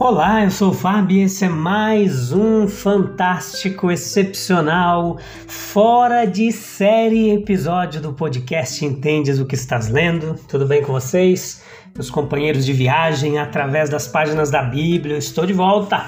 Olá, eu sou o Fábio e esse é mais um fantástico, excepcional, fora de série episódio do podcast Entendes o que estás lendo? Tudo bem com vocês? Meus companheiros de viagem através das páginas da Bíblia, eu estou de volta.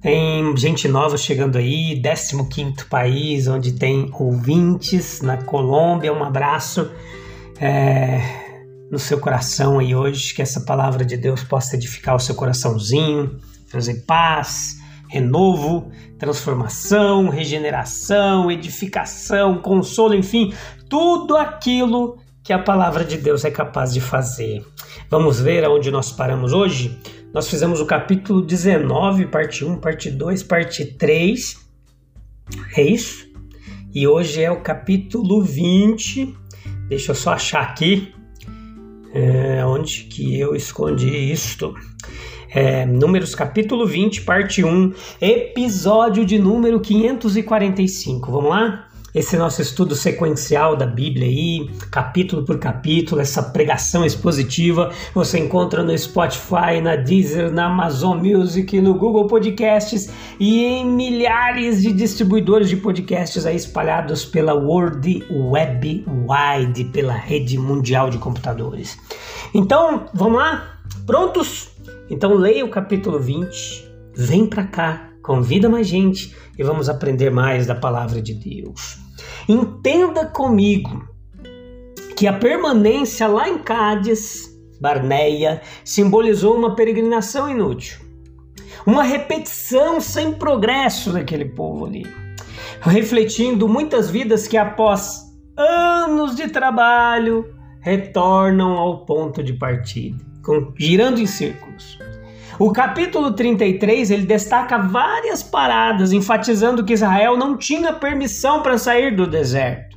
Tem gente nova chegando aí, 15 país onde tem ouvintes, na Colômbia, um abraço. É no seu coração aí hoje, que essa palavra de Deus possa edificar o seu coraçãozinho, trazer paz, renovo, transformação, regeneração, edificação, consolo, enfim, tudo aquilo que a palavra de Deus é capaz de fazer. Vamos ver aonde nós paramos hoje? Nós fizemos o capítulo 19, parte 1, parte 2, parte 3. É isso? E hoje é o capítulo 20. Deixa eu só achar aqui é, onde que eu escondi isto? É, números capítulo 20, parte 1, episódio de número 545. Vamos lá? Esse nosso estudo sequencial da Bíblia aí, capítulo por capítulo, essa pregação expositiva, você encontra no Spotify, na Deezer, na Amazon Music, no Google Podcasts e em milhares de distribuidores de podcasts aí espalhados pela World Web Wide, pela rede mundial de computadores. Então, vamos lá? Prontos? Então leia o capítulo 20, vem para cá Convida mais gente e vamos aprender mais da palavra de Deus. Entenda comigo que a permanência lá em Cádiz, Barneia, simbolizou uma peregrinação inútil. Uma repetição sem progresso daquele povo ali. Refletindo muitas vidas que após anos de trabalho retornam ao ponto de partida, girando em círculos. O capítulo 33 ele destaca várias paradas, enfatizando que Israel não tinha permissão para sair do deserto.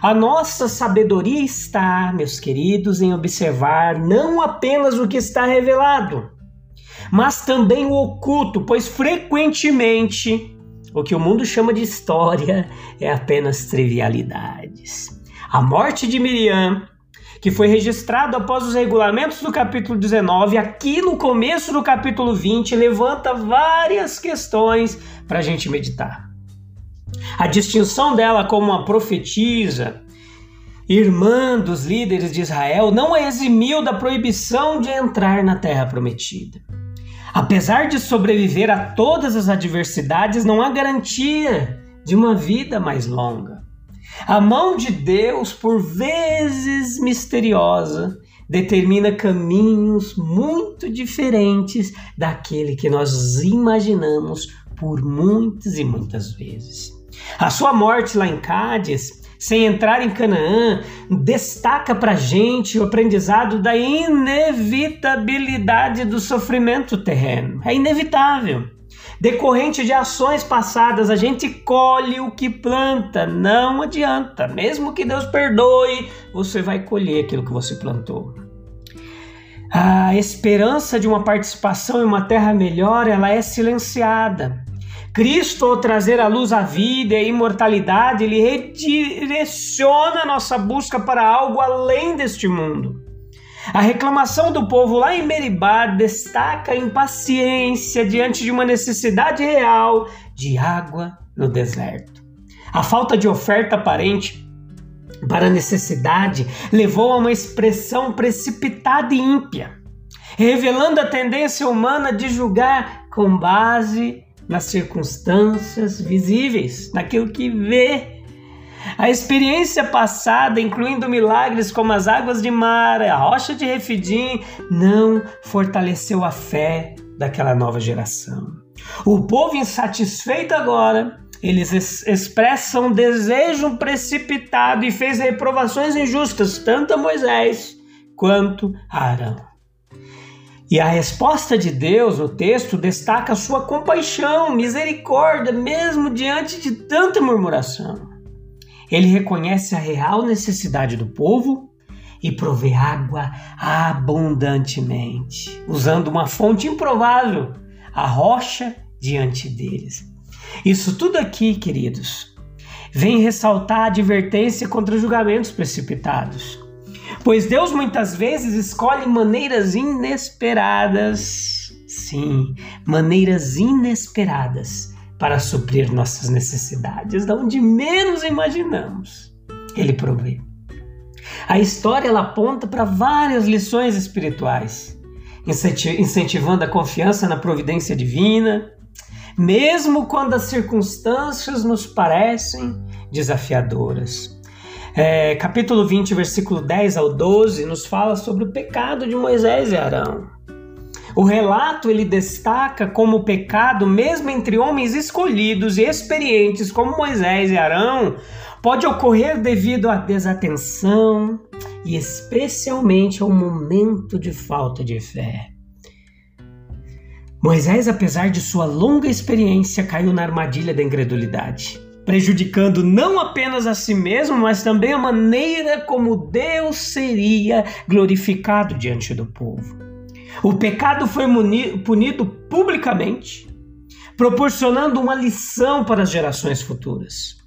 A nossa sabedoria está, meus queridos, em observar não apenas o que está revelado, mas também o oculto, pois frequentemente o que o mundo chama de história é apenas trivialidades. A morte de Miriam que foi registrado após os regulamentos do capítulo 19, aqui no começo do capítulo 20, levanta várias questões para a gente meditar. A distinção dela como uma profetisa, irmã dos líderes de Israel, não a eximiu da proibição de entrar na terra prometida. Apesar de sobreviver a todas as adversidades, não há garantia de uma vida mais longa. A mão de Deus, por vezes misteriosa, determina caminhos muito diferentes daquele que nós imaginamos por muitas e muitas vezes. A sua morte lá em Cádiz, sem entrar em Canaã, destaca para gente o aprendizado da inevitabilidade do sofrimento terreno. É inevitável. Decorrente de ações passadas, a gente colhe o que planta, não adianta. Mesmo que Deus perdoe, você vai colher aquilo que você plantou. A esperança de uma participação em uma terra melhor, ela é silenciada. Cristo, ao trazer à luz a vida e a imortalidade, ele redireciona nossa busca para algo além deste mundo. A reclamação do povo lá em Meribá destaca a impaciência diante de uma necessidade real de água no deserto. A falta de oferta aparente para a necessidade levou a uma expressão precipitada e ímpia, revelando a tendência humana de julgar com base nas circunstâncias visíveis, naquilo que vê a experiência passada, incluindo milagres como as águas de mar, a rocha de Refidim, não fortaleceu a fé daquela nova geração. O povo insatisfeito agora eles es expressam desejo precipitado e fez reprovações injustas tanto a Moisés quanto a Arão. E a resposta de Deus no texto destaca sua compaixão, misericórdia, mesmo diante de tanta murmuração. Ele reconhece a real necessidade do povo e provê água abundantemente, usando uma fonte improvável, a rocha diante deles. Isso tudo aqui, queridos, vem ressaltar a advertência contra julgamentos precipitados. Pois Deus muitas vezes escolhe maneiras inesperadas, sim, maneiras inesperadas para suprir nossas necessidades, de onde menos imaginamos. Ele provê. A história ela aponta para várias lições espirituais, incentivando a confiança na providência divina, mesmo quando as circunstâncias nos parecem desafiadoras. É, capítulo 20, versículo 10 ao 12, nos fala sobre o pecado de Moisés e Arão. O relato ele destaca como o pecado, mesmo entre homens escolhidos e experientes como Moisés e Arão, pode ocorrer devido à desatenção e especialmente ao momento de falta de fé. Moisés, apesar de sua longa experiência, caiu na armadilha da incredulidade, prejudicando não apenas a si mesmo, mas também a maneira como Deus seria glorificado diante do povo. O pecado foi punido publicamente, proporcionando uma lição para as gerações futuras.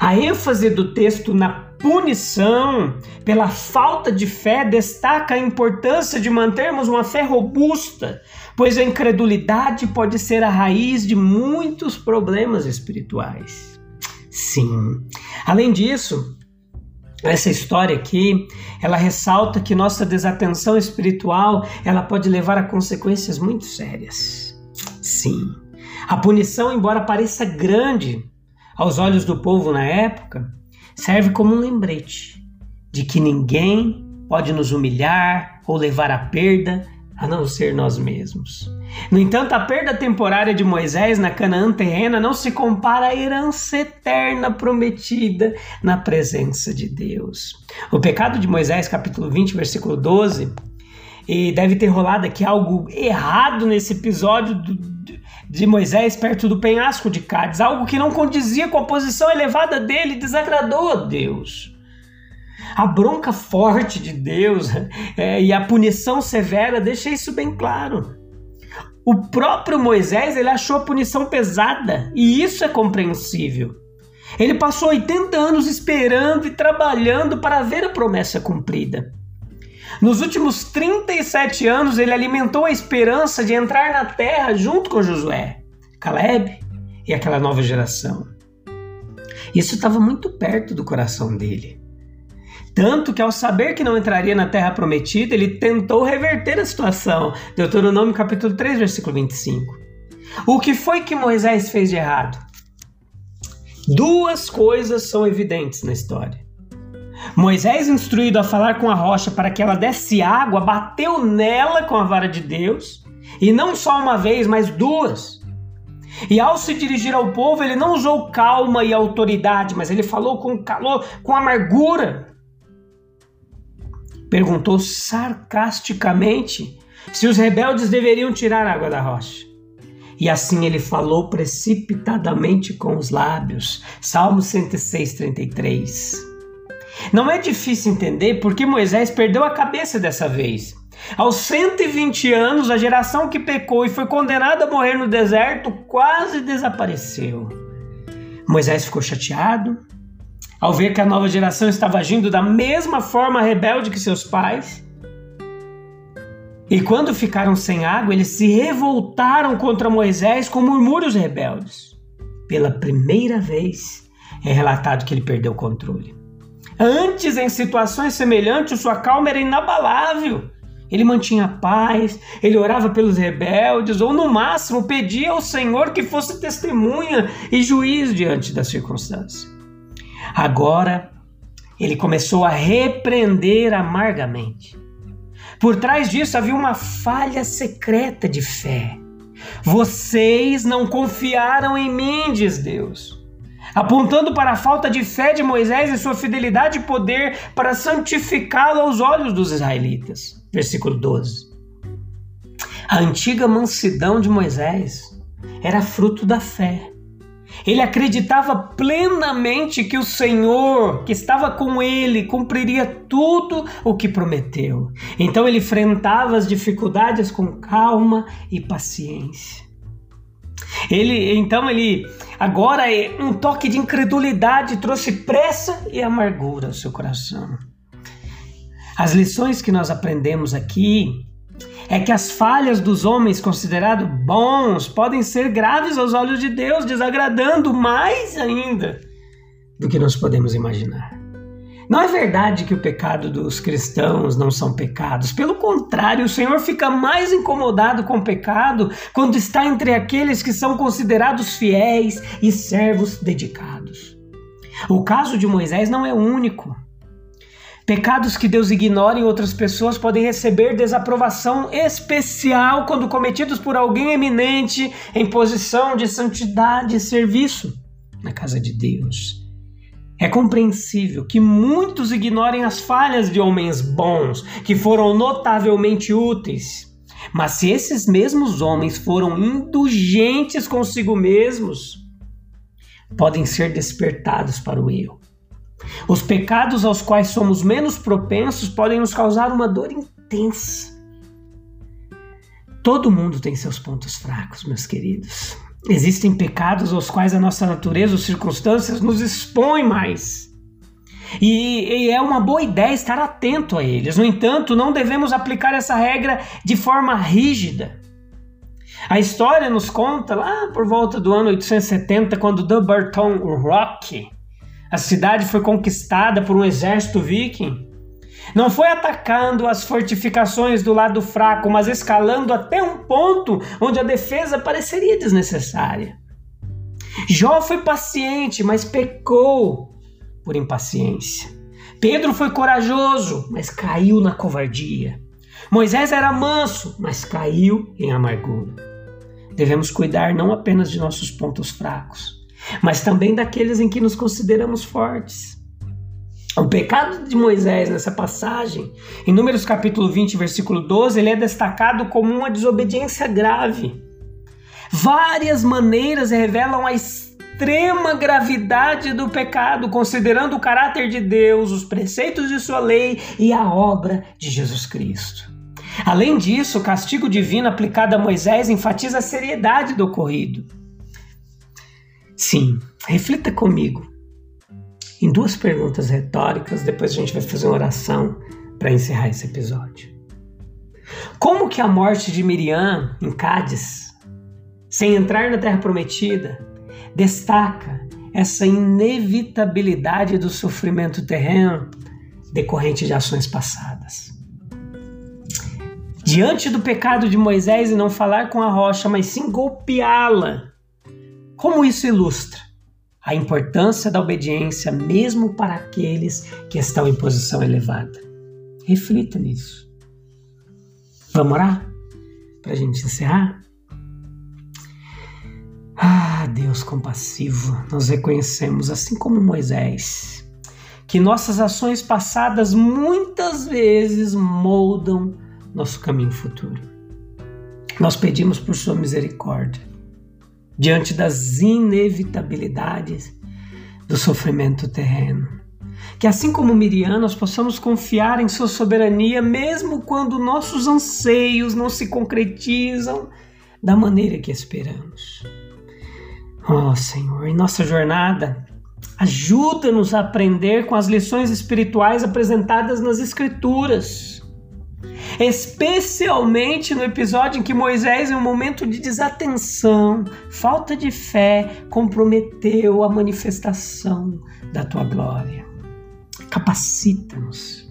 A ênfase do texto na punição pela falta de fé destaca a importância de mantermos uma fé robusta, pois a incredulidade pode ser a raiz de muitos problemas espirituais. Sim. Além disso, essa história aqui, ela ressalta que nossa desatenção espiritual, ela pode levar a consequências muito sérias. Sim. A punição, embora pareça grande aos olhos do povo na época, serve como um lembrete de que ninguém pode nos humilhar ou levar à perda a não ser nós mesmos. No entanto, a perda temporária de Moisés na Canaã terrena não se compara à herança eterna prometida na presença de Deus. O pecado de Moisés, capítulo 20, versículo 12, e deve ter rolado aqui algo errado nesse episódio de Moisés perto do penhasco de Cádiz, algo que não condizia com a posição elevada dele, desagradou a Deus. A bronca forte de Deus é, e a punição severa deixa isso bem claro. O próprio Moisés ele achou a punição pesada e isso é compreensível. Ele passou 80 anos esperando e trabalhando para ver a promessa cumprida. Nos últimos 37 anos, ele alimentou a esperança de entrar na terra junto com Josué, Caleb e aquela nova geração. Isso estava muito perto do coração dele. Tanto que, ao saber que não entraria na terra prometida, ele tentou reverter a situação. Deuteronômio capítulo 3, versículo 25. O que foi que Moisés fez de errado? Duas coisas são evidentes na história. Moisés, instruído a falar com a rocha para que ela desse água, bateu nela com a vara de Deus, e não só uma vez, mas duas. E ao se dirigir ao povo, ele não usou calma e autoridade, mas ele falou com calor, com amargura. Perguntou sarcasticamente se os rebeldes deveriam tirar água da rocha. E assim ele falou precipitadamente com os lábios. Salmo 106, 33. Não é difícil entender porque Moisés perdeu a cabeça dessa vez. Aos 120 anos, a geração que pecou e foi condenada a morrer no deserto quase desapareceu. Moisés ficou chateado ao ver que a nova geração estava agindo da mesma forma rebelde que seus pais. E quando ficaram sem água, eles se revoltaram contra Moisés com murmúrios rebeldes. Pela primeira vez é relatado que ele perdeu o controle. Antes, em situações semelhantes, sua calma era inabalável. Ele mantinha paz, ele orava pelos rebeldes, ou no máximo pedia ao Senhor que fosse testemunha e juiz diante da circunstância. Agora, ele começou a repreender amargamente. Por trás disso havia uma falha secreta de fé. Vocês não confiaram em mim, diz Deus. apontando para a falta de fé de Moisés e sua fidelidade e poder para santificá-lo aos olhos dos israelitas. Versículo 12. A antiga mansidão de Moisés era fruto da fé. Ele acreditava plenamente que o Senhor, que estava com ele, cumpriria tudo o que prometeu. Então ele enfrentava as dificuldades com calma e paciência. Ele, então ele agora um toque de incredulidade trouxe pressa e amargura ao seu coração. As lições que nós aprendemos aqui é que as falhas dos homens considerados bons podem ser graves aos olhos de Deus, desagradando mais ainda do que nós podemos imaginar. Não é verdade que o pecado dos cristãos não são pecados. Pelo contrário, o Senhor fica mais incomodado com o pecado quando está entre aqueles que são considerados fiéis e servos dedicados. O caso de Moisés não é único. Pecados que Deus ignora em outras pessoas podem receber desaprovação especial quando cometidos por alguém eminente em posição de santidade e serviço na casa de Deus. É compreensível que muitos ignorem as falhas de homens bons que foram notavelmente úteis. Mas se esses mesmos homens foram indulgentes consigo mesmos, podem ser despertados para o erro. Os pecados aos quais somos menos propensos podem nos causar uma dor intensa. Todo mundo tem seus pontos fracos, meus queridos. Existem pecados aos quais a nossa natureza ou circunstâncias nos expõem mais. E, e, é uma boa ideia estar atento a eles. No entanto, não devemos aplicar essa regra de forma rígida. A história nos conta lá por volta do ano 870, quando Dumbarton Rock a cidade foi conquistada por um exército viking. Não foi atacando as fortificações do lado fraco, mas escalando até um ponto onde a defesa pareceria desnecessária. Jó foi paciente, mas pecou por impaciência. Pedro foi corajoso, mas caiu na covardia. Moisés era manso, mas caiu em amargura. Devemos cuidar não apenas de nossos pontos fracos, mas também daqueles em que nos consideramos fortes. O pecado de Moisés nessa passagem, em Números capítulo 20, versículo 12, ele é destacado como uma desobediência grave. Várias maneiras revelam a extrema gravidade do pecado, considerando o caráter de Deus, os preceitos de sua lei e a obra de Jesus Cristo. Além disso, o castigo divino aplicado a Moisés enfatiza a seriedade do ocorrido. Sim, reflita comigo em duas perguntas retóricas, depois a gente vai fazer uma oração para encerrar esse episódio. Como que a morte de Miriam em Cádiz, sem entrar na Terra Prometida, destaca essa inevitabilidade do sofrimento terreno decorrente de ações passadas? Diante do pecado de Moisés e não falar com a rocha, mas sim golpeá-la, como isso ilustra a importância da obediência mesmo para aqueles que estão em posição elevada? Reflita nisso. Vamos orar para a gente encerrar? Ah, Deus compassivo, nós reconhecemos, assim como Moisés, que nossas ações passadas muitas vezes moldam nosso caminho futuro. Nós pedimos por Sua misericórdia diante das inevitabilidades do sofrimento terreno. Que assim como Miriam, nós possamos confiar em Sua soberania, mesmo quando nossos anseios não se concretizam da maneira que esperamos. Oh Senhor, em nossa jornada, ajuda-nos a aprender com as lições espirituais apresentadas nas Escrituras especialmente no episódio em que Moisés, em um momento de desatenção, falta de fé, comprometeu a manifestação da tua glória. Capacita-nos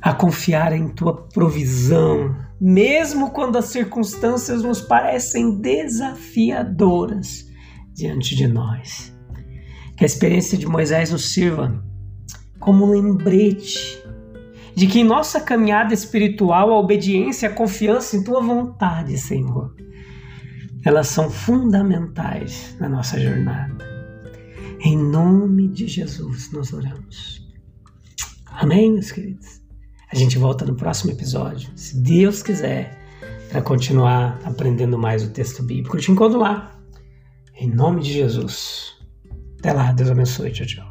a confiar em tua provisão, mesmo quando as circunstâncias nos parecem desafiadoras diante de nós. Que a experiência de Moisés nos sirva como um lembrete de que em nossa caminhada espiritual a obediência e a confiança em tua vontade, Senhor, elas são fundamentais na nossa jornada. Em nome de Jesus nós oramos. Amém, meus queridos? A gente volta no próximo episódio, se Deus quiser, para continuar aprendendo mais o texto bíblico. Eu te encontro lá. Em nome de Jesus. Até lá, Deus abençoe. Tchau, tchau.